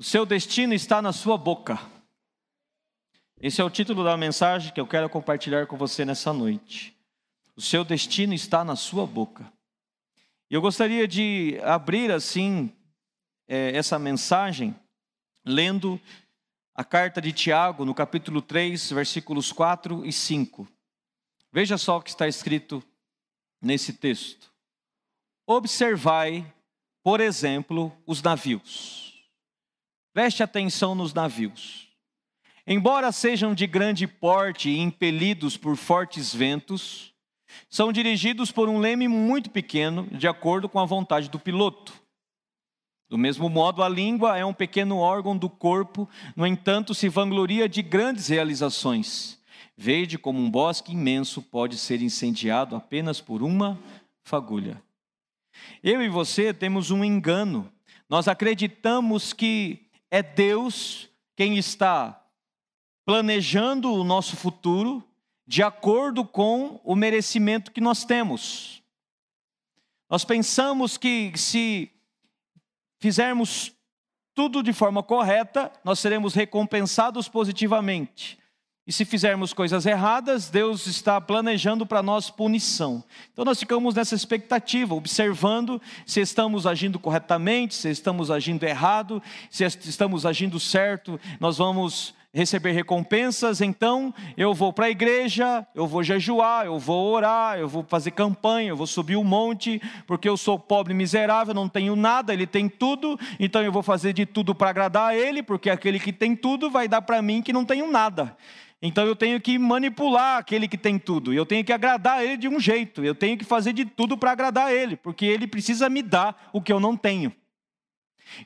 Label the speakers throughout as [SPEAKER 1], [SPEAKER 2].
[SPEAKER 1] O seu destino está na sua boca. Esse é o título da mensagem que eu quero compartilhar com você nessa noite. O seu destino está na sua boca. Eu gostaria de abrir assim é, essa mensagem lendo a carta de Tiago, no capítulo 3, versículos 4 e 5. Veja só o que está escrito nesse texto. Observai, por exemplo, os navios Preste atenção nos navios. Embora sejam de grande porte e impelidos por fortes ventos, são dirigidos por um leme muito pequeno, de acordo com a vontade do piloto. Do mesmo modo, a língua é um pequeno órgão do corpo, no entanto, se vangloria de grandes realizações. Veja como um bosque imenso pode ser incendiado apenas por uma fagulha. Eu e você temos um engano. Nós acreditamos que é Deus quem está planejando o nosso futuro de acordo com o merecimento que nós temos. Nós pensamos que se fizermos tudo de forma correta, nós seremos recompensados positivamente. E se fizermos coisas erradas, Deus está planejando para nós punição. Então nós ficamos nessa expectativa, observando se estamos agindo corretamente, se estamos agindo errado, se estamos agindo certo, nós vamos receber recompensas, então eu vou para a igreja, eu vou jejuar, eu vou orar, eu vou fazer campanha, eu vou subir o um monte, porque eu sou pobre miserável, não tenho nada, ele tem tudo, então eu vou fazer de tudo para agradar a ele, porque aquele que tem tudo vai dar para mim que não tenho nada. Então eu tenho que manipular aquele que tem tudo, eu tenho que agradar ele de um jeito, eu tenho que fazer de tudo para agradar ele, porque ele precisa me dar o que eu não tenho.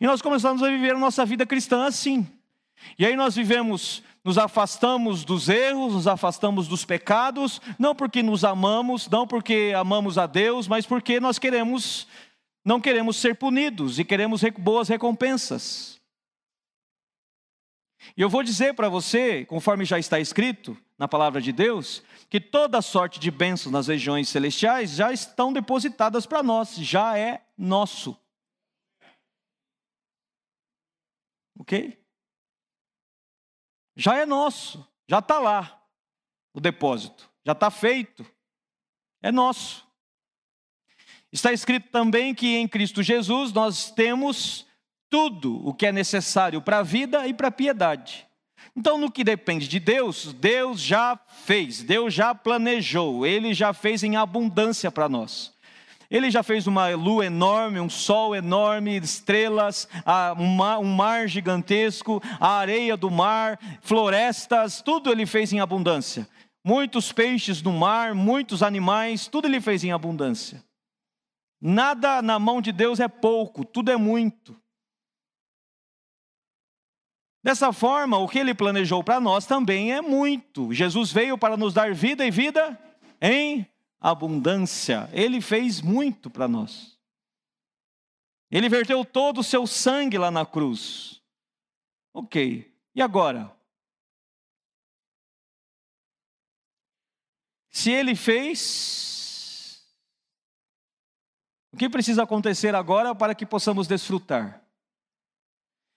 [SPEAKER 1] E nós começamos a viver a nossa vida cristã assim. E aí nós vivemos, nos afastamos dos erros, nos afastamos dos pecados, não porque nos amamos, não porque amamos a Deus, mas porque nós queremos, não queremos ser punidos e queremos boas recompensas. E eu vou dizer para você, conforme já está escrito na palavra de Deus, que toda sorte de bênçãos nas regiões celestiais já estão depositadas para nós, já é nosso. Ok? Já é nosso, já está lá o depósito, já está feito, é nosso. Está escrito também que em Cristo Jesus nós temos tudo o que é necessário para a vida e para a piedade. Então, no que depende de Deus, Deus já fez, Deus já planejou, Ele já fez em abundância para nós. Ele já fez uma lua enorme, um sol enorme, estrelas, um mar gigantesco, a areia do mar, florestas, tudo ele fez em abundância. Muitos peixes no mar, muitos animais, tudo ele fez em abundância. Nada na mão de Deus é pouco, tudo é muito. Dessa forma, o que ele planejou para nós também é muito. Jesus veio para nos dar vida e vida em abundância. Ele fez muito para nós. Ele verteu todo o seu sangue lá na cruz. Ok, e agora? Se ele fez, o que precisa acontecer agora para que possamos desfrutar?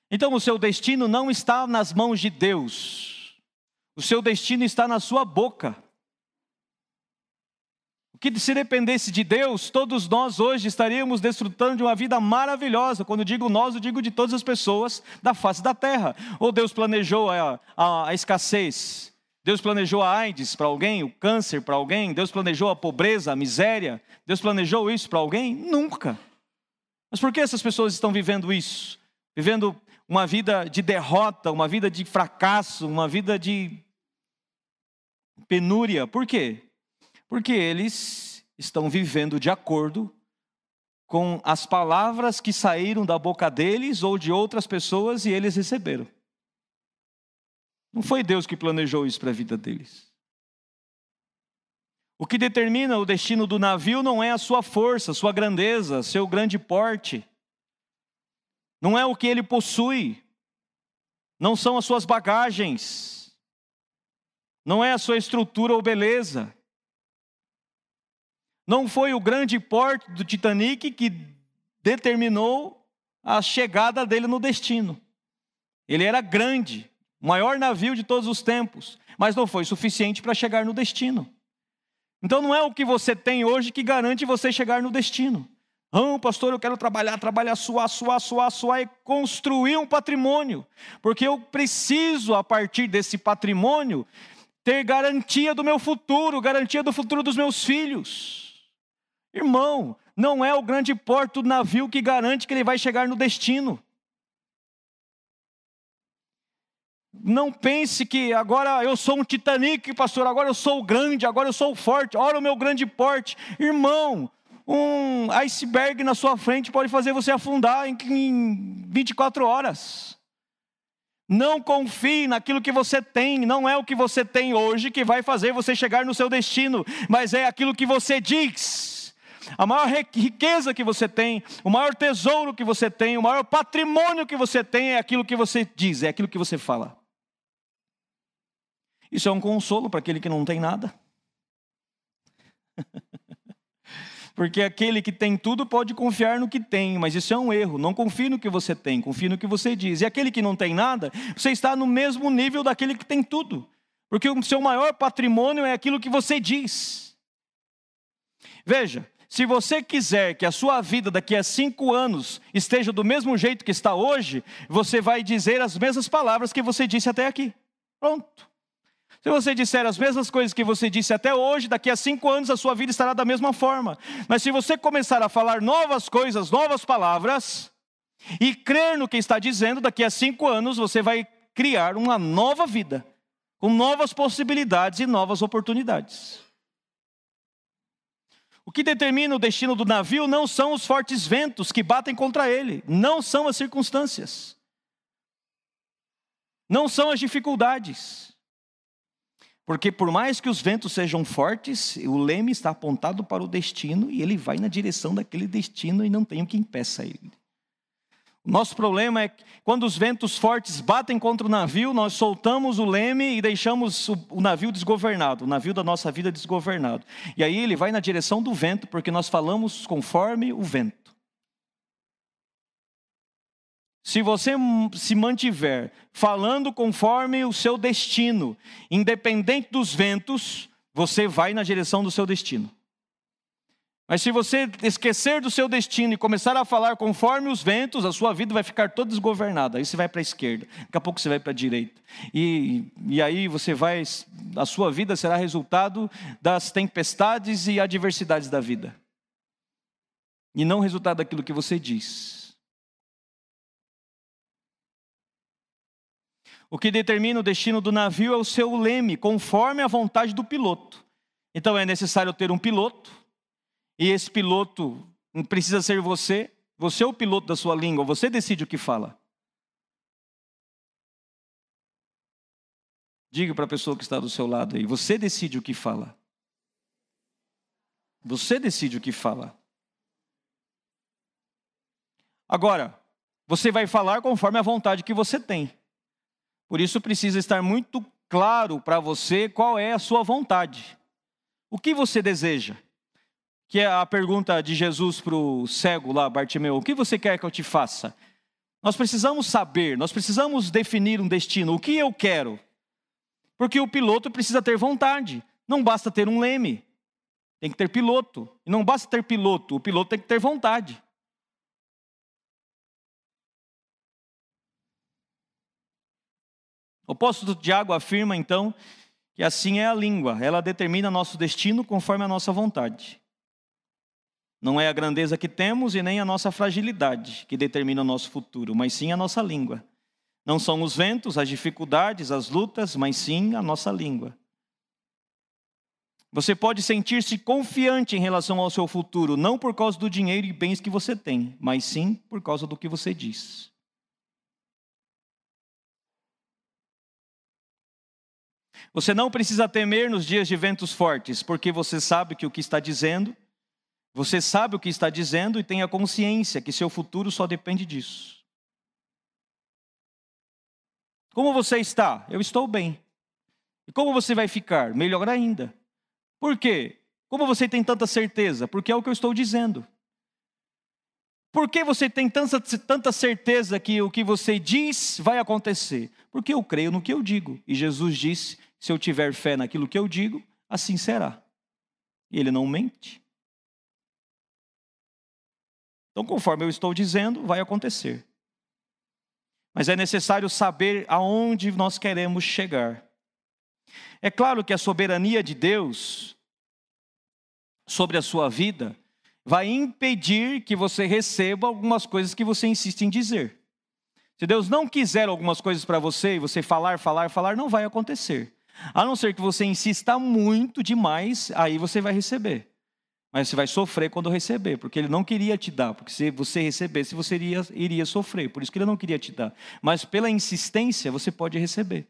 [SPEAKER 1] Então o seu destino não está nas mãos de Deus, o seu destino está na sua boca. O que se dependesse de Deus, todos nós hoje estaríamos desfrutando de uma vida maravilhosa. Quando digo nós, eu digo de todas as pessoas da face da terra. Ou Deus planejou a, a, a escassez, Deus planejou a AIDS para alguém, o câncer para alguém, Deus planejou a pobreza, a miséria, Deus planejou isso para alguém? Nunca. Mas por que essas pessoas estão vivendo isso? Vivendo uma vida de derrota, uma vida de fracasso, uma vida de penúria. Por quê? Porque eles estão vivendo de acordo com as palavras que saíram da boca deles ou de outras pessoas e eles receberam. Não foi Deus que planejou isso para a vida deles. O que determina o destino do navio não é a sua força, sua grandeza, seu grande porte não é o que ele possui, não são as suas bagagens, não é a sua estrutura ou beleza. Não foi o grande porte do Titanic que determinou a chegada dele no destino. Ele era grande, o maior navio de todos os tempos, mas não foi suficiente para chegar no destino. Então não é o que você tem hoje que garante você chegar no destino. Ah, pastor, eu quero trabalhar, trabalhar, suar, suar, suar, suar e construir um patrimônio, porque eu preciso, a partir desse patrimônio, ter garantia do meu futuro, garantia do futuro dos meus filhos. Irmão, não é o grande porto do navio que garante que ele vai chegar no destino. Não pense que agora eu sou um Titanic, pastor, agora eu sou o grande, agora eu sou o forte, olha o meu grande porte. Irmão, um iceberg na sua frente pode fazer você afundar em 24 horas. Não confie naquilo que você tem, não é o que você tem hoje que vai fazer você chegar no seu destino, mas é aquilo que você diz. A maior riqueza que você tem, o maior tesouro que você tem, o maior patrimônio que você tem é aquilo que você diz, é aquilo que você fala. Isso é um consolo para aquele que não tem nada. Porque aquele que tem tudo pode confiar no que tem, mas isso é um erro. Não confie no que você tem, confie no que você diz. E aquele que não tem nada, você está no mesmo nível daquele que tem tudo. Porque o seu maior patrimônio é aquilo que você diz. Veja, se você quiser que a sua vida daqui a cinco anos esteja do mesmo jeito que está hoje, você vai dizer as mesmas palavras que você disse até aqui. Pronto. Se você disser as mesmas coisas que você disse até hoje, daqui a cinco anos a sua vida estará da mesma forma. Mas se você começar a falar novas coisas, novas palavras, e crer no que está dizendo, daqui a cinco anos você vai criar uma nova vida, com novas possibilidades e novas oportunidades. O que determina o destino do navio não são os fortes ventos que batem contra ele, não são as circunstâncias, não são as dificuldades. Porque por mais que os ventos sejam fortes, o leme está apontado para o destino e ele vai na direção daquele destino e não tem o que impeça ele. O nosso problema é que quando os ventos fortes batem contra o navio, nós soltamos o leme e deixamos o, navio desgovernado, o navio da nossa vida desgovernado. E aí ele vai na direção do vento, porque nós falamos conforme o vento. Se você se mantiver falando conforme o seu destino, independente dos ventos, você vai na direção do seu destino. Mas se você esquecer do seu destino e começar a falar conforme os ventos, a sua vida vai ficar toda desgovernada. Aí você vai para a esquerda, daqui a pouco você vai para a direita. E, e aí você vai, a sua vida será resultado das tempestades e adversidades da vida. E não resultado daquilo que você diz. O que determina o destino do navio é o seu leme, conforme a vontade do piloto. Então é necessário ter um piloto, e esse piloto precisa ser você. Você é o piloto da sua língua, você decide o que fala. Diga para a pessoa que está do seu lado aí, você decide o que fala. Você decide o que fala. Agora, você vai falar conforme a vontade que você tem. Por isso precisa estar muito claro para você qual é a sua vontade. O que você deseja? Que é a pergunta de Jesus para o cego lá, Bartimeu: O que você quer que eu te faça? Nós precisamos saber, nós precisamos definir um destino. O que eu quero? Porque o piloto precisa ter vontade. Não basta ter um leme. Tem que ter piloto. E não basta ter piloto, o piloto tem que ter vontade. O apóstolo Tiago afirma então que assim é a língua, ela determina nosso destino conforme a nossa vontade. Não é a grandeza que temos e nem a nossa fragilidade que determina o nosso futuro, mas sim a nossa língua. Não são os ventos, as dificuldades, as lutas, mas sim a nossa língua. Você pode sentir-se confiante em relação ao seu futuro, não por causa do dinheiro e bens que você tem, mas sim por causa do que você diz. Você não precisa temer nos dias de ventos fortes, porque você sabe que o que está dizendo, você sabe o que está dizendo e tem a consciência que seu futuro só depende disso. Como você está? Eu estou bem. E como você vai ficar? Melhor ainda. Por quê? Como você tem tanta certeza? Porque é o que eu estou dizendo. Por que você tem tanta, tanta certeza que o que você diz vai acontecer? Porque eu creio no que eu digo. E Jesus disse: se eu tiver fé naquilo que eu digo, assim será. Ele não mente. Então, conforme eu estou dizendo, vai acontecer. Mas é necessário saber aonde nós queremos chegar. É claro que a soberania de Deus sobre a sua vida vai impedir que você receba algumas coisas que você insiste em dizer. Se Deus não quiser algumas coisas para você e você falar, falar, falar, não vai acontecer. A não ser que você insista muito demais, aí você vai receber. Mas você vai sofrer quando receber, porque ele não queria te dar, porque se você recebesse, você iria, iria sofrer, por isso que ele não queria te dar. Mas pela insistência, você pode receber.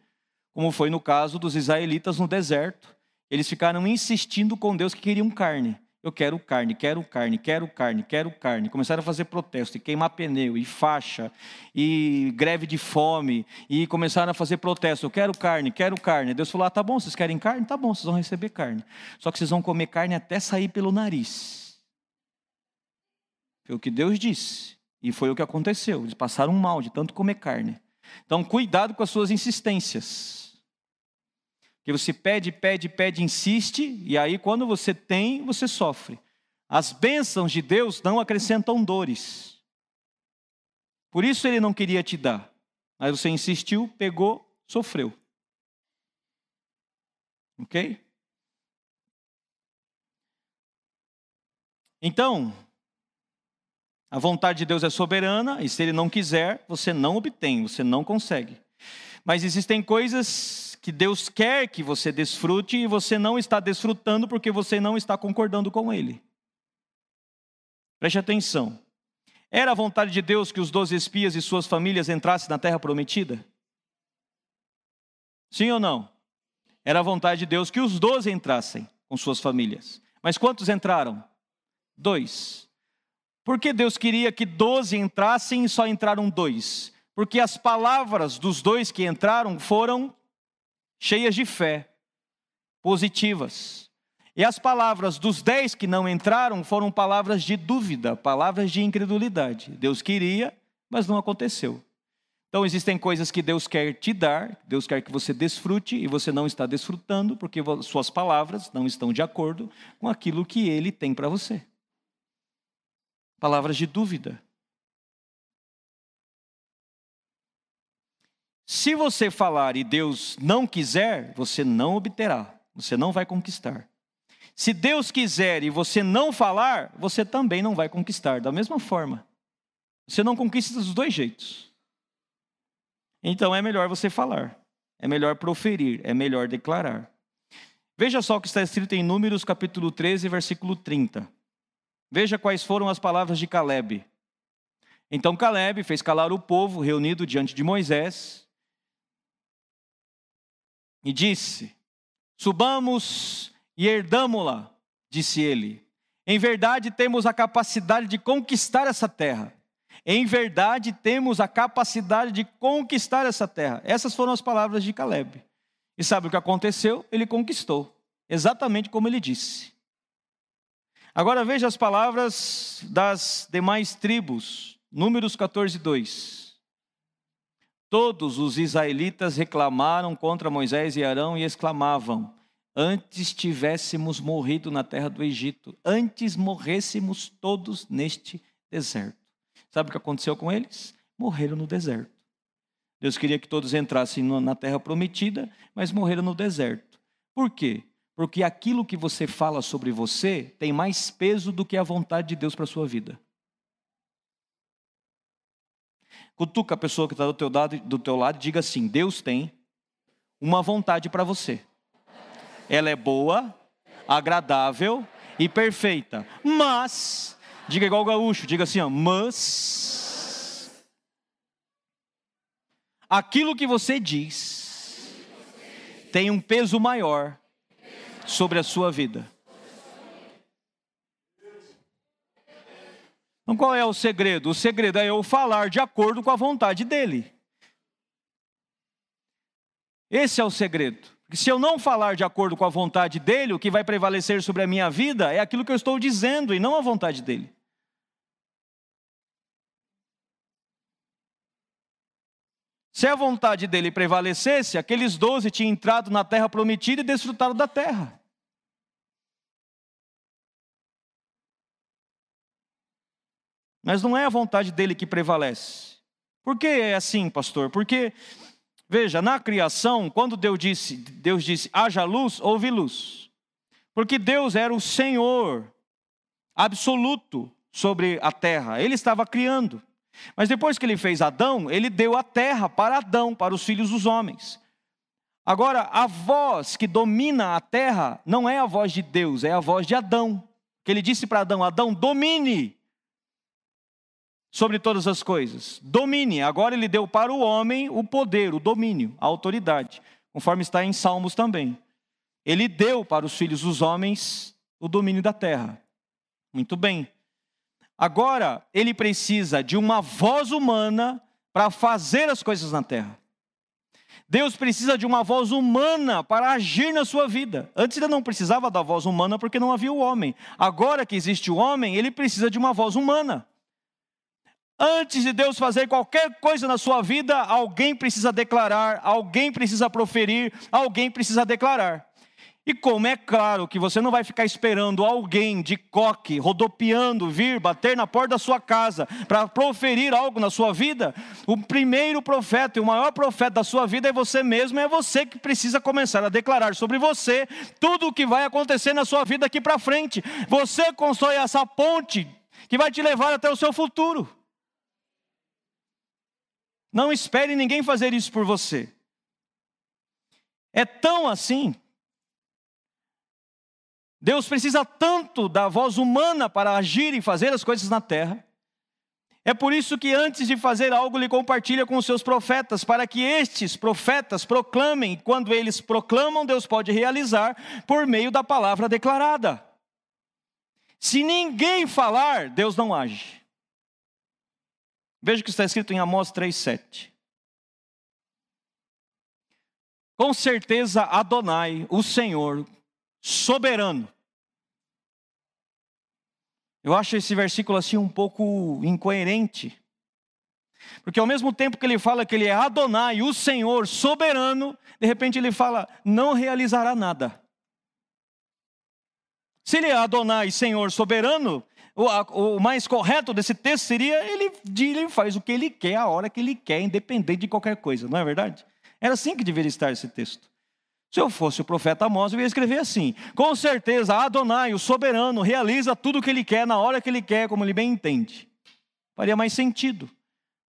[SPEAKER 1] Como foi no caso dos israelitas no deserto. Eles ficaram insistindo com Deus que queriam carne. Eu quero carne, quero carne, quero carne, quero carne. Começaram a fazer protesto, e queimar pneu, e faixa, e greve de fome, e começaram a fazer protesto. Eu quero carne, quero carne. Deus falou: ah, tá bom, vocês querem carne? Tá bom, vocês vão receber carne. Só que vocês vão comer carne até sair pelo nariz. Foi o que Deus disse. E foi o que aconteceu. Eles passaram mal de tanto comer carne. Então, cuidado com as suas insistências. Que você pede, pede, pede, insiste, e aí quando você tem, você sofre. As bênçãos de Deus não acrescentam dores. Por isso ele não queria te dar. Mas você insistiu, pegou, sofreu. Ok? Então, a vontade de Deus é soberana, e se ele não quiser, você não obtém, você não consegue. Mas existem coisas que Deus quer que você desfrute e você não está desfrutando porque você não está concordando com Ele. Preste atenção. Era a vontade de Deus que os doze espias e suas famílias entrassem na terra prometida? Sim ou não? Era a vontade de Deus que os doze entrassem com suas famílias. Mas quantos entraram? Dois. Por que Deus queria que doze entrassem e só entraram dois? Porque as palavras dos dois que entraram foram cheias de fé, positivas. E as palavras dos dez que não entraram foram palavras de dúvida, palavras de incredulidade. Deus queria, mas não aconteceu. Então existem coisas que Deus quer te dar, Deus quer que você desfrute e você não está desfrutando porque suas palavras não estão de acordo com aquilo que Ele tem para você. Palavras de dúvida. Se você falar e Deus não quiser, você não obterá, você não vai conquistar. Se Deus quiser e você não falar, você também não vai conquistar, da mesma forma. Você não conquista dos dois jeitos. Então é melhor você falar, é melhor proferir, é melhor declarar. Veja só o que está escrito em Números capítulo 13, versículo 30. Veja quais foram as palavras de Caleb. Então Caleb fez calar o povo reunido diante de Moisés e disse: Subamos e herdamo-la, disse ele. Em verdade temos a capacidade de conquistar essa terra. Em verdade temos a capacidade de conquistar essa terra. Essas foram as palavras de Caleb. E sabe o que aconteceu? Ele conquistou, exatamente como ele disse. Agora veja as palavras das demais tribos. Números 14, 2. Todos os israelitas reclamaram contra Moisés e Arão e exclamavam: Antes tivéssemos morrido na terra do Egito, antes morrêssemos todos neste deserto. Sabe o que aconteceu com eles? Morreram no deserto. Deus queria que todos entrassem na terra prometida, mas morreram no deserto. Por quê? Porque aquilo que você fala sobre você tem mais peso do que a vontade de Deus para a sua vida. Cutuca a pessoa que está do teu lado, do teu lado e diga assim: Deus tem uma vontade para você. Ela é boa, agradável e perfeita. Mas, diga igual o gaúcho, diga assim, ó, mas aquilo que você diz tem um peso maior sobre a sua vida. Então qual é o segredo? O segredo é eu falar de acordo com a vontade dele. Esse é o segredo. Se eu não falar de acordo com a vontade dele, o que vai prevalecer sobre a minha vida é aquilo que eu estou dizendo e não a vontade dele. Se a vontade dele prevalecesse, aqueles doze tinham entrado na terra prometida e desfrutado da terra. Mas não é a vontade dele que prevalece. Por que é assim, pastor? Porque, veja, na criação, quando Deus disse, Deus disse, haja luz, houve luz. Porque Deus era o Senhor absoluto sobre a terra, ele estava criando. Mas depois que ele fez Adão, ele deu a terra para Adão, para os filhos dos homens. Agora, a voz que domina a terra não é a voz de Deus, é a voz de Adão. Que ele disse para Adão: Adão, domine sobre todas as coisas. Domine. Agora ele deu para o homem o poder, o domínio, a autoridade, conforme está em Salmos também. Ele deu para os filhos dos homens o domínio da terra. Muito bem. Agora ele precisa de uma voz humana para fazer as coisas na terra. Deus precisa de uma voz humana para agir na sua vida. Antes ele não precisava da voz humana porque não havia o homem. Agora que existe o homem, ele precisa de uma voz humana. Antes de Deus fazer qualquer coisa na sua vida, alguém precisa declarar, alguém precisa proferir, alguém precisa declarar. E como é claro que você não vai ficar esperando alguém de coque, rodopiando, vir bater na porta da sua casa para proferir algo na sua vida, o primeiro profeta e o maior profeta da sua vida é você mesmo, é você que precisa começar a declarar sobre você tudo o que vai acontecer na sua vida aqui para frente. Você constrói essa ponte que vai te levar até o seu futuro. Não espere ninguém fazer isso por você. É tão assim. Deus precisa tanto da voz humana para agir e fazer as coisas na terra. É por isso que antes de fazer algo, ele compartilha com os seus profetas, para que estes profetas proclamem, e quando eles proclamam, Deus pode realizar por meio da palavra declarada. Se ninguém falar, Deus não age. Veja o que está escrito em Amós 3,7. Com certeza Adonai, o Senhor, soberano. Eu acho esse versículo assim um pouco incoerente. Porque ao mesmo tempo que ele fala que ele é Adonai, o Senhor soberano, de repente ele fala, não realizará nada. Se ele é Adonai, Senhor soberano, o, a, o, mais correto desse texto seria ele, ele faz o que ele quer, a hora que ele quer, independente de qualquer coisa, não é verdade? Era assim que deveria estar esse texto. Se eu fosse o profeta Amós, eu ia escrever assim: Com certeza, Adonai, o soberano, realiza tudo o que ele quer, na hora que ele quer, como ele bem entende. Faria mais sentido.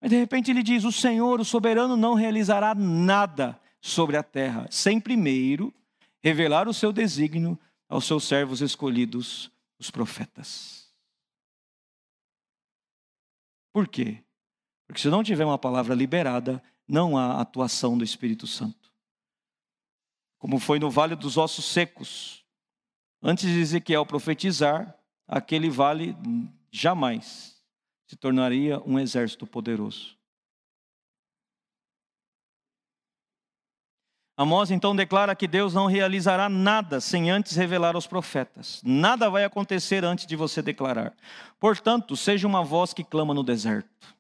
[SPEAKER 1] Mas de repente ele diz: O Senhor, o soberano, não realizará nada sobre a terra, sem primeiro revelar o seu desígnio aos seus servos escolhidos, os profetas. Por quê? Porque se não tiver uma palavra liberada, não há atuação do Espírito Santo. Como foi no vale dos ossos secos. Antes de Ezequiel profetizar, aquele vale jamais se tornaria um exército poderoso. Amós então declara que Deus não realizará nada sem antes revelar aos profetas. Nada vai acontecer antes de você declarar. Portanto, seja uma voz que clama no deserto.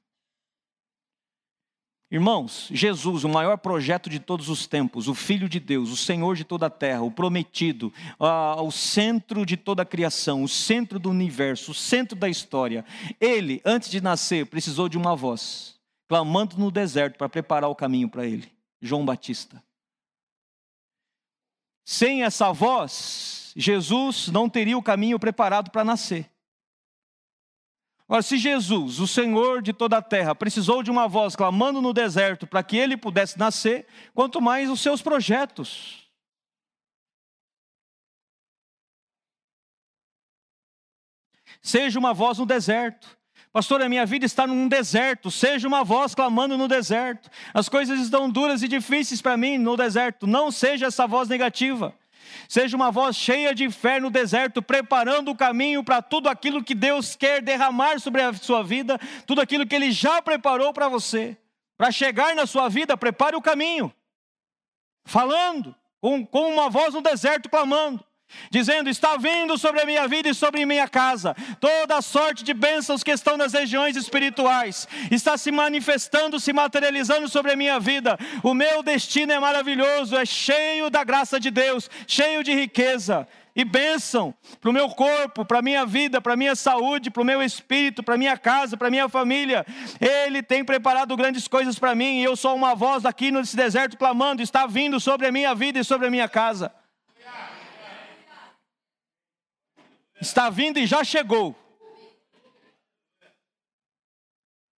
[SPEAKER 1] Irmãos, Jesus, o maior projeto de todos os tempos, o Filho de Deus, o Senhor de toda a terra, o prometido, o centro de toda a criação, o centro do universo, o centro da história. Ele, antes de nascer, precisou de uma voz, clamando no deserto para preparar o caminho para ele. João Batista. Sem essa voz, Jesus não teria o caminho preparado para nascer. Agora, se Jesus, o Senhor de toda a terra, precisou de uma voz clamando no deserto para que ele pudesse nascer, quanto mais os seus projetos. Seja uma voz no deserto. Pastor, a minha vida está num deserto. Seja uma voz clamando no deserto. As coisas estão duras e difíceis para mim no deserto. Não seja essa voz negativa. Seja uma voz cheia de fé no deserto, preparando o caminho para tudo aquilo que Deus quer derramar sobre a sua vida, tudo aquilo que Ele já preparou para você. Para chegar na sua vida, prepare o caminho. Falando, com, com uma voz no deserto clamando. Dizendo: Está vindo sobre a minha vida e sobre a minha casa toda a sorte de bênçãos que estão nas regiões espirituais, está se manifestando, se materializando sobre a minha vida. O meu destino é maravilhoso, é cheio da graça de Deus, cheio de riqueza e bênção para o meu corpo, para a minha vida, para a minha saúde, para o meu espírito, para a minha casa, para a minha família. Ele tem preparado grandes coisas para mim e eu sou uma voz aqui nesse deserto clamando: está vindo sobre a minha vida e sobre a minha casa. Está vindo e já chegou.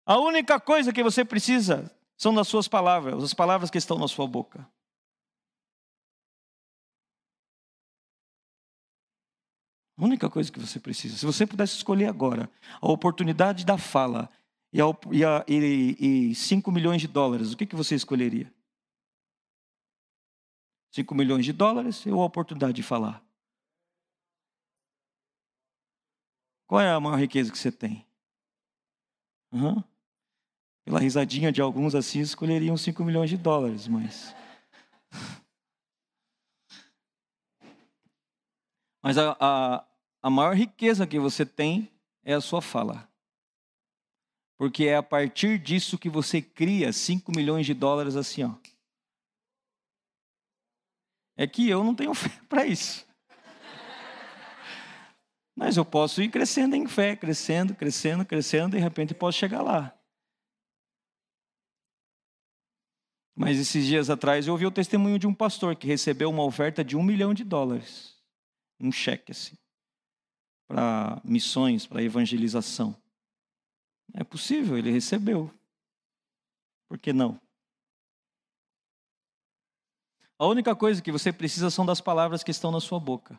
[SPEAKER 1] A única coisa que você precisa são das suas palavras, as palavras que estão na sua boca. A única coisa que você precisa. Se você pudesse escolher agora a oportunidade da fala e, a, e, e 5 milhões de dólares, o que, que você escolheria? 5 milhões de dólares ou a oportunidade de falar? Qual é a maior riqueza que você tem? Uhum. Pela risadinha de alguns assim, escolheriam 5 milhões de dólares, mas. Mas a, a, a maior riqueza que você tem é a sua fala. Porque é a partir disso que você cria 5 milhões de dólares assim, ó. É que eu não tenho fé para isso. Mas eu posso ir crescendo em fé, crescendo, crescendo, crescendo, e de repente posso chegar lá. Mas esses dias atrás eu ouvi o testemunho de um pastor que recebeu uma oferta de um milhão de dólares. Um cheque assim para missões, para evangelização. É possível, ele recebeu. Por que não? A única coisa que você precisa são das palavras que estão na sua boca.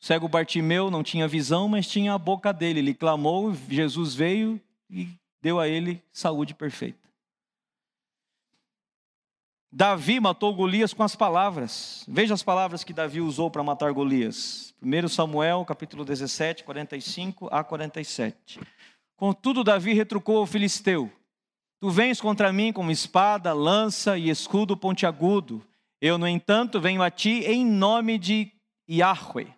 [SPEAKER 1] O cego Bartimeu não tinha visão, mas tinha a boca dele. Ele clamou, Jesus veio e deu a ele saúde perfeita. Davi matou Golias com as palavras. Veja as palavras que Davi usou para matar Golias. 1 Samuel, capítulo 17, 45 a 47. Contudo, Davi retrucou ao filisteu: Tu vens contra mim com espada, lança e escudo pontiagudo. Eu, no entanto, venho a ti em nome de Yahweh,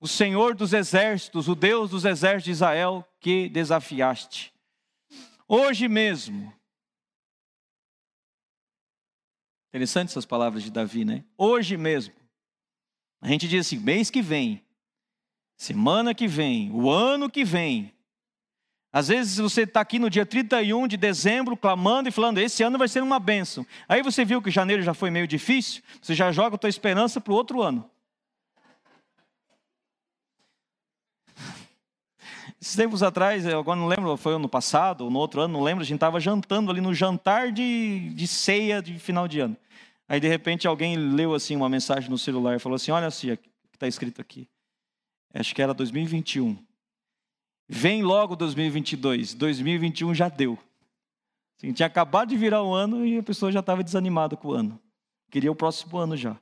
[SPEAKER 1] o Senhor dos exércitos, o Deus dos exércitos de Israel, que desafiaste. Hoje mesmo Interessante essas palavras de Davi, né? Hoje mesmo. A gente diz assim: mês que vem, semana que vem, o ano que vem. Às vezes você está aqui no dia 31 de dezembro clamando e falando: esse ano vai ser uma bênção. Aí você viu que janeiro já foi meio difícil, você já joga a tua esperança para o outro ano. Esses tempos atrás, agora não lembro, foi ano passado ou no outro ano, não lembro, a gente estava jantando ali no jantar de, de ceia de final de ano. Aí de repente alguém leu assim uma mensagem no celular e falou assim: Olha assim, o que está escrito aqui. Acho que era 2021. Vem logo 2022. 2021 já deu. Assim, tinha acabado de virar o ano e a pessoa já estava desanimada com o ano. Queria o próximo ano já.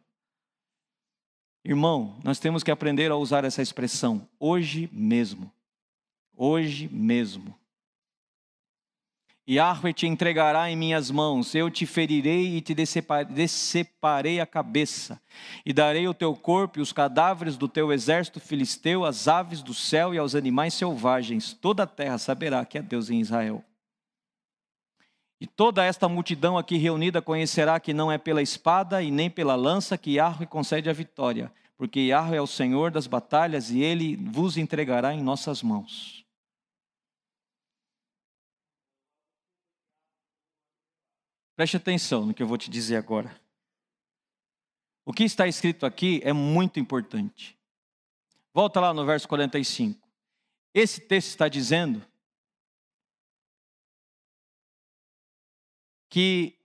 [SPEAKER 1] Irmão, nós temos que aprender a usar essa expressão hoje mesmo hoje mesmo. Yahweh te entregará em minhas mãos, eu te ferirei e te deceparei a cabeça, e darei o teu corpo e os cadáveres do teu exército filisteu, às aves do céu e aos animais selvagens. Toda a terra saberá que é Deus em Israel. E toda esta multidão aqui reunida conhecerá que não é pela espada e nem pela lança que Yahweh concede a vitória, porque Yahweh é o Senhor das batalhas e ele vos entregará em nossas mãos. Preste atenção no que eu vou te dizer agora. O que está escrito aqui é muito importante. Volta lá no verso 45. Esse texto está dizendo que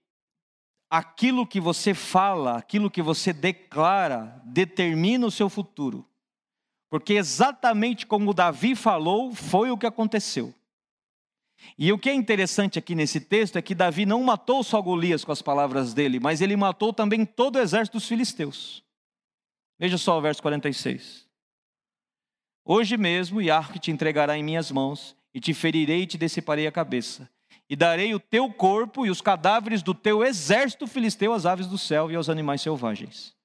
[SPEAKER 1] aquilo que você fala, aquilo que você declara, determina o seu futuro. Porque exatamente como Davi falou, foi o que aconteceu. E o que é interessante aqui nesse texto é que Davi não matou só Golias com as palavras dele, mas ele matou também todo o exército dos filisteus. Veja só o verso 46. Hoje mesmo Yahweh te entregará em minhas mãos, e te ferirei e te deceparei a cabeça. E darei o teu corpo e os cadáveres do teu exército filisteu às aves do céu e aos animais selvagens.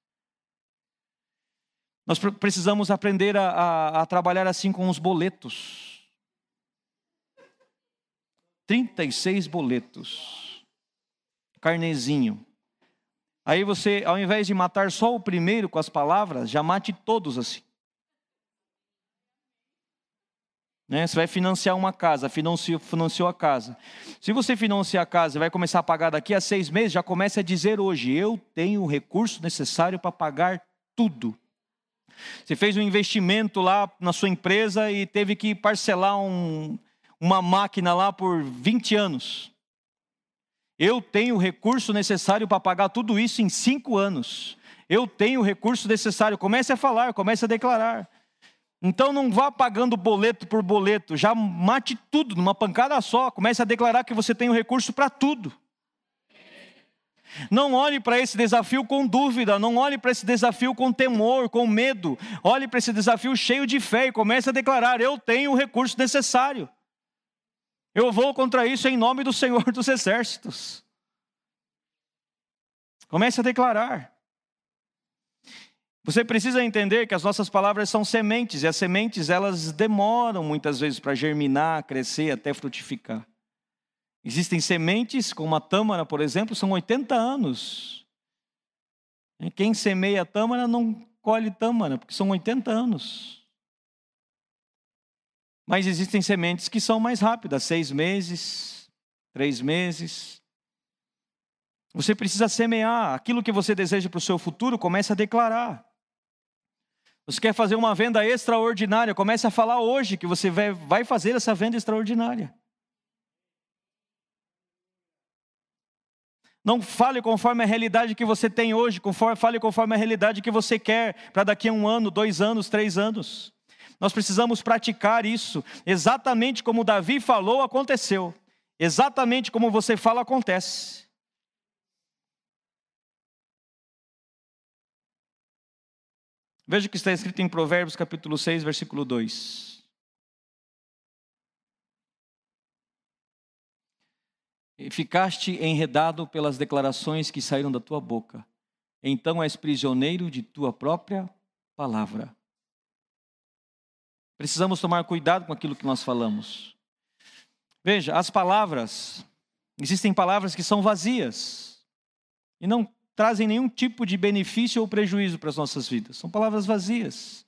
[SPEAKER 1] Nós precisamos aprender a, a, a trabalhar assim com os boletos. 36 boletos. Carnezinho. Aí você, ao invés de matar só o primeiro com as palavras, já mate todos assim. Né? Você vai financiar uma casa, financiou, financiou a casa. Se você financiar a casa e vai começar a pagar daqui a seis meses, já comece a dizer hoje: eu tenho o recurso necessário para pagar tudo. Você fez um investimento lá na sua empresa e teve que parcelar um, uma máquina lá por 20 anos. Eu tenho o recurso necessário para pagar tudo isso em cinco anos. Eu tenho o recurso necessário. Comece a falar, comece a declarar. Então não vá pagando boleto por boleto, já mate tudo numa pancada só. Comece a declarar que você tem o recurso para tudo. Não olhe para esse desafio com dúvida, não olhe para esse desafio com temor, com medo. Olhe para esse desafio cheio de fé e comece a declarar: Eu tenho o recurso necessário. Eu vou contra isso em nome do Senhor dos Exércitos. Comece a declarar. Você precisa entender que as nossas palavras são sementes, e as sementes elas demoram muitas vezes para germinar, crescer, até frutificar. Existem sementes, como a tâmara, por exemplo, são 80 anos. Quem semeia tâmara não colhe tâmara, porque são 80 anos. Mas existem sementes que são mais rápidas, seis meses, três meses. Você precisa semear aquilo que você deseja para o seu futuro, comece a declarar. Você quer fazer uma venda extraordinária, comece a falar hoje que você vai fazer essa venda extraordinária. Não fale conforme a realidade que você tem hoje, conforme, fale conforme a realidade que você quer para daqui a um ano, dois anos, três anos. Nós precisamos praticar isso. Exatamente como Davi falou, aconteceu. Exatamente como você fala, acontece. Veja o que está escrito em Provérbios capítulo 6, versículo 2. E ficaste enredado pelas declarações que saíram da tua boca, então és prisioneiro de tua própria palavra. Precisamos tomar cuidado com aquilo que nós falamos. Veja, as palavras, existem palavras que são vazias e não trazem nenhum tipo de benefício ou prejuízo para as nossas vidas. São palavras vazias.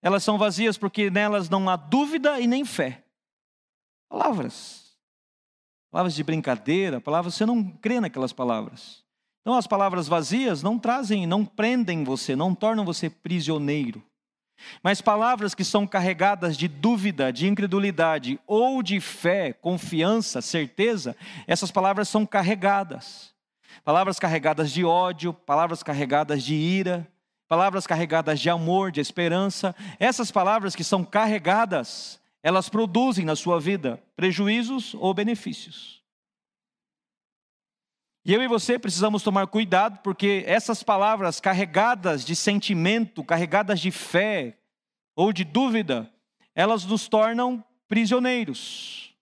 [SPEAKER 1] Elas são vazias porque nelas não há dúvida e nem fé. Palavras. Palavras de brincadeira, palavras, você não crê naquelas palavras. Então as palavras vazias não trazem, não prendem você, não tornam você prisioneiro. Mas palavras que são carregadas de dúvida, de incredulidade ou de fé, confiança, certeza, essas palavras são carregadas. Palavras carregadas de ódio, palavras carregadas de ira, palavras carregadas de amor, de esperança. Essas palavras que são carregadas, elas produzem na sua vida prejuízos ou benefícios. E eu e você precisamos tomar cuidado, porque essas palavras carregadas de sentimento, carregadas de fé ou de dúvida, elas nos tornam prisioneiros.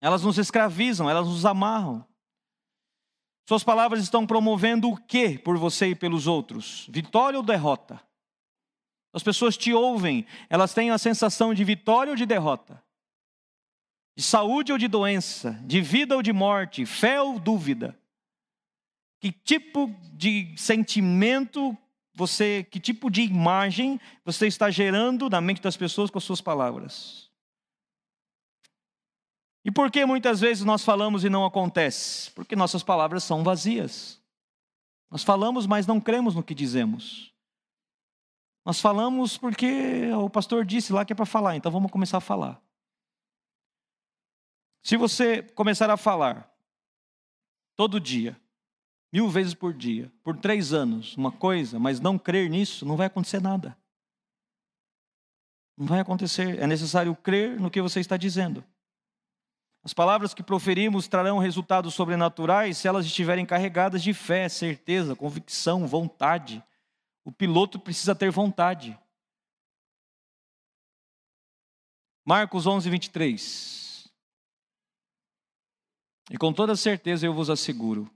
[SPEAKER 1] Elas nos escravizam, elas nos amarram. Suas palavras estão promovendo o que por você e pelos outros? Vitória ou derrota? As pessoas te ouvem, elas têm a sensação de vitória ou de derrota? De saúde ou de doença, de vida ou de morte, fé ou dúvida. Que tipo de sentimento você, que tipo de imagem você está gerando na mente das pessoas com as suas palavras? E por que muitas vezes nós falamos e não acontece? Porque nossas palavras são vazias. Nós falamos, mas não cremos no que dizemos. Nós falamos porque o pastor disse lá que é para falar, então vamos começar a falar. Se você começar a falar todo dia, mil vezes por dia, por três anos, uma coisa, mas não crer nisso, não vai acontecer nada. Não vai acontecer. É necessário crer no que você está dizendo. As palavras que proferimos trarão resultados sobrenaturais se elas estiverem carregadas de fé, certeza, convicção, vontade. O piloto precisa ter vontade. Marcos 11, 23. E com toda certeza eu vos asseguro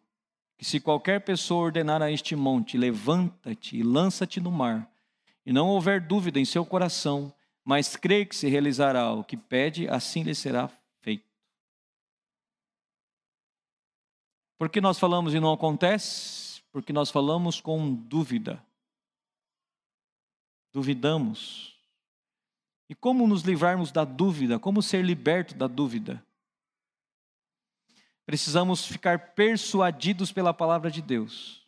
[SPEAKER 1] que se qualquer pessoa ordenar a este monte, levanta-te e lança-te no mar, e não houver dúvida em seu coração, mas crê que se realizará o que pede, assim lhe será feito. Por que nós falamos e não acontece? Porque nós falamos com dúvida. Duvidamos. E como nos livrarmos da dúvida? Como ser liberto da dúvida? Precisamos ficar persuadidos pela palavra de Deus.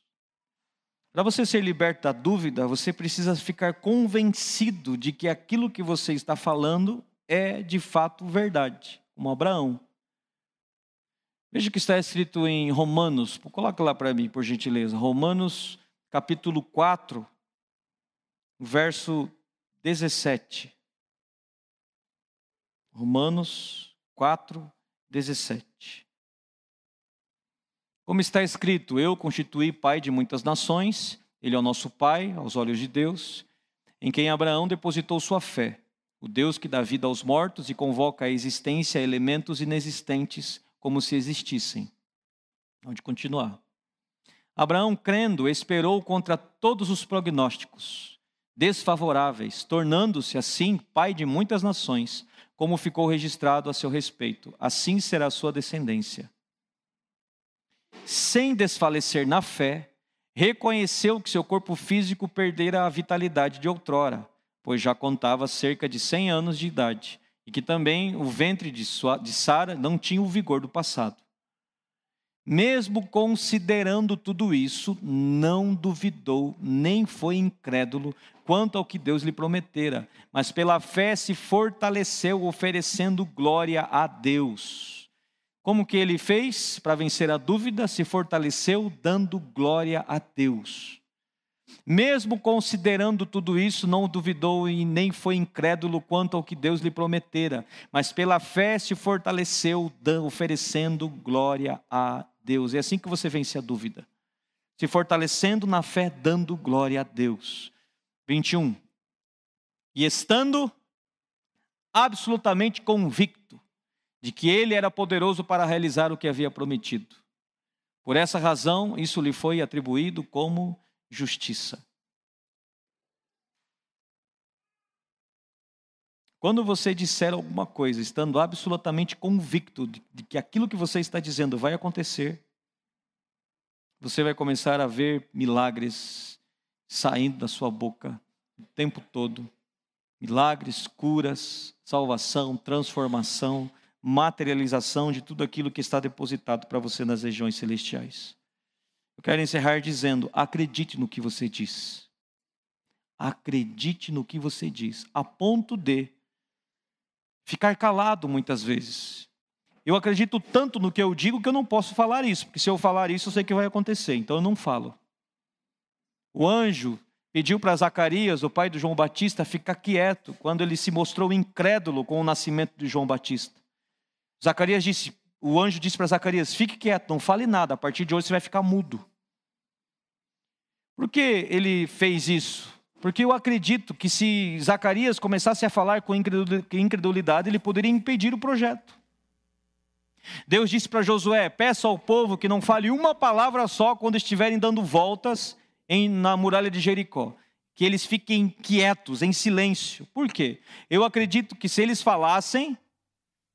[SPEAKER 1] Para você ser liberto da dúvida, você precisa ficar convencido de que aquilo que você está falando é de fato verdade, como Abraão. Veja o que está escrito em Romanos, coloca lá para mim, por gentileza. Romanos, capítulo 4, verso 17. Romanos 4, 17. Como está escrito, eu constituí pai de muitas nações, ele é o nosso pai, aos olhos de Deus, em quem Abraão depositou sua fé, o Deus que dá vida aos mortos e convoca à existência elementos inexistentes como se existissem. Pode continuar. Abraão, crendo, esperou contra todos os prognósticos desfavoráveis, tornando-se assim pai de muitas nações, como ficou registrado a seu respeito. Assim será a sua descendência sem desfalecer na fé, reconheceu que seu corpo físico perdera a vitalidade de outrora, pois já contava cerca de 100 anos de idade, e que também o ventre de, Sara não tinha o vigor do passado. Mesmo considerando tudo isso, não duvidou, nem foi incrédulo quanto ao que Deus lhe prometera, mas pela fé se fortaleceu, oferecendo glória a Deus como que ele fez para vencer a dúvida? Se fortaleceu dando glória a Deus. Mesmo considerando tudo isso, não duvidou e nem foi incrédulo quanto ao que Deus lhe prometera, mas pela fé se fortaleceu, oferecendo glória a Deus. É assim que você vence a dúvida. Se fortalecendo na fé, dando glória a Deus. 21. E estando absolutamente convicto de que ele era poderoso para realizar o que havia prometido. Por essa razão, isso lhe foi atribuído como justiça. Quando você disser alguma coisa, estando absolutamente convicto de, que aquilo que você está dizendo vai acontecer, você vai começar a ver milagres saindo da sua boca o tempo todo milagres, curas, salvação, transformação, materialização de tudo aquilo que está depositado para você nas regiões celestiais. Eu quero encerrar dizendo: acredite no que você diz. Acredite no que você diz, a ponto de ficar calado muitas vezes. Eu acredito tanto no que eu digo que eu não posso falar isso, porque se eu falar isso eu sei que vai acontecer, então eu não falo. O anjo pediu para Zacarias, o pai de João Batista, ficar quieto quando ele se mostrou incrédulo com o nascimento de João Batista. Zacarias disse, o anjo disse para Zacarias: fique quieto, não fale nada, a partir de hoje você vai ficar mudo. Por que ele fez isso? Porque eu acredito que se Zacarias começasse a falar com incredulidade, ele poderia impedir o projeto. Deus disse para Josué: peça ao povo que não fale uma palavra só quando estiverem dando voltas em, na muralha de Jericó. Que eles fiquem quietos, em silêncio. Por quê? Eu acredito que se eles falassem,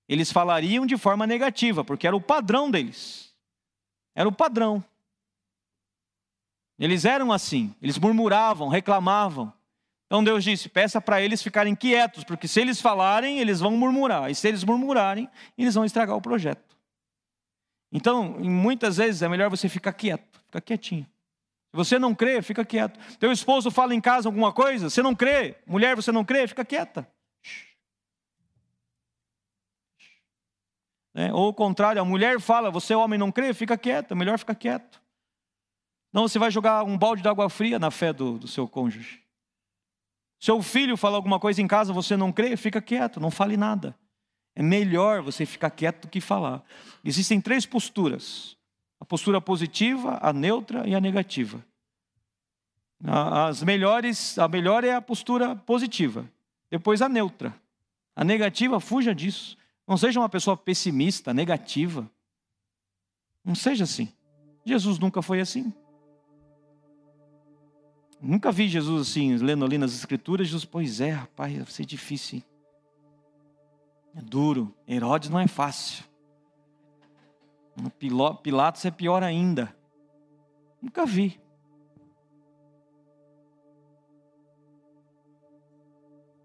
[SPEAKER 1] eles falariam de forma negativa, porque era o padrão deles. Era o padrão. Eles eram assim, eles murmuravam, reclamavam. Então Deus disse: peça para eles ficarem quietos, porque se eles falarem, eles vão murmurar. E se eles murmurarem, eles vão estragar o projeto. Então, muitas vezes é melhor você ficar quieto, ficar quietinho. Se você não crê, fica quieto. Teu esposo fala em casa alguma coisa, você não crê. Mulher, você não crê, fica quieta. Né? Ou o contrário, a mulher fala, você homem não crê, fica quieto, é melhor ficar quieto. Não, você vai jogar um balde de água fria na fé do, do seu cônjuge. Seu filho fala alguma coisa em casa, você não crê, fica quieto, não fale nada. É melhor você ficar quieto do que falar. Existem três posturas: a postura positiva, a neutra e a negativa. As melhores, a melhor é a postura positiva, depois a neutra. A negativa, fuja disso. Não seja uma pessoa pessimista, negativa. Não seja assim. Jesus nunca foi assim. Nunca vi Jesus assim, lendo ali nas Escrituras, Jesus, pois é, rapaz, vai ser difícil. É duro. Herodes não é fácil. Pilatos é pior ainda. Nunca vi.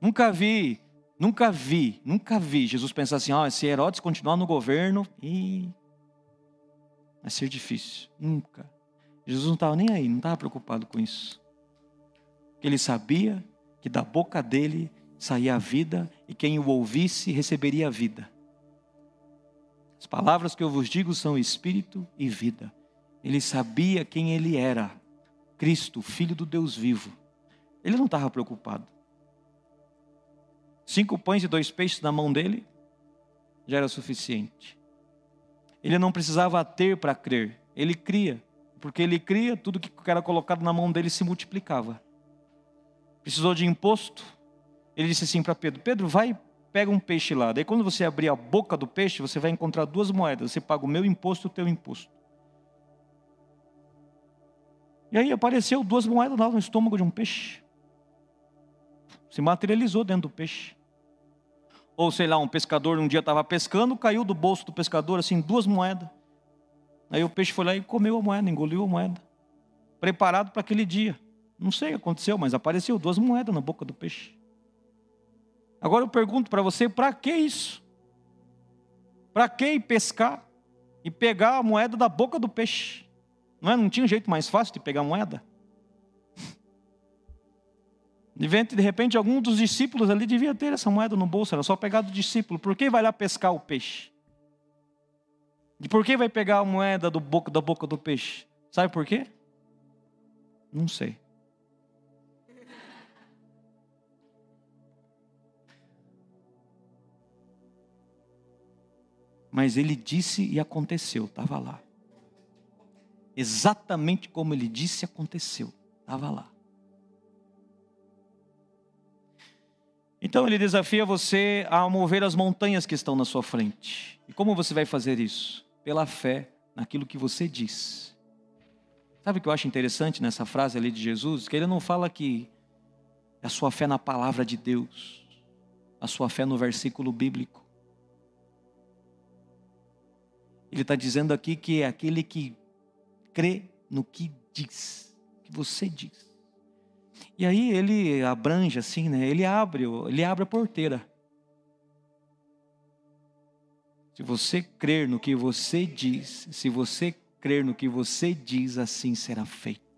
[SPEAKER 1] Nunca vi, nunca vi, nunca vi Jesus pensar assim: oh, se Herodes continuar no governo, ih, vai ser difícil. Nunca. Jesus não estava nem aí, não estava preocupado com isso. Ele sabia que da boca dele saía a vida e quem o ouvisse receberia a vida. As palavras que eu vos digo são espírito e vida. Ele sabia quem ele era, Cristo, filho do Deus vivo. Ele não estava preocupado. Cinco pães e dois peixes na mão dele já era suficiente. Ele não precisava ter para crer, ele cria. Porque ele cria, tudo que era colocado na mão dele se multiplicava. Precisou de imposto, ele disse assim para Pedro: Pedro, vai, pega um peixe lá. Daí, quando você abrir a boca do peixe, você vai encontrar duas moedas. Você paga o meu imposto e o teu imposto. E aí apareceu duas moedas lá no estômago de um peixe. Se materializou dentro do peixe. Ou sei lá, um pescador um dia estava pescando, caiu do bolso do pescador assim duas moedas. Aí o peixe foi lá e comeu a moeda, engoliu a moeda. Preparado para aquele dia. Não sei o que aconteceu, mas apareceu duas moedas na boca do peixe. Agora eu pergunto para você, para que isso? Para que pescar e pegar a moeda da boca do peixe? Não, é? não tinha um jeito mais fácil de pegar a moeda? De repente, algum dos discípulos ali devia ter essa moeda no bolso, era só pegar do discípulo. Por que vai lá pescar o peixe? E por que vai pegar a moeda do boca, da boca do peixe? Sabe por quê? Não sei. Mas ele disse e aconteceu, estava lá. Exatamente como ele disse, aconteceu, estava lá. Então ele desafia você a mover as montanhas que estão na sua frente. E como você vai fazer isso? Pela fé naquilo que você diz. Sabe o que eu acho interessante nessa frase ali de Jesus? Que ele não fala que a sua fé na palavra de Deus, a sua fé no versículo bíblico. Ele está dizendo aqui que é aquele que crê no que diz, que você diz. E aí ele abrange assim, né? Ele abre, ele abre a porteira. Se você crer no que você diz, se você crer no que você diz, assim será feito.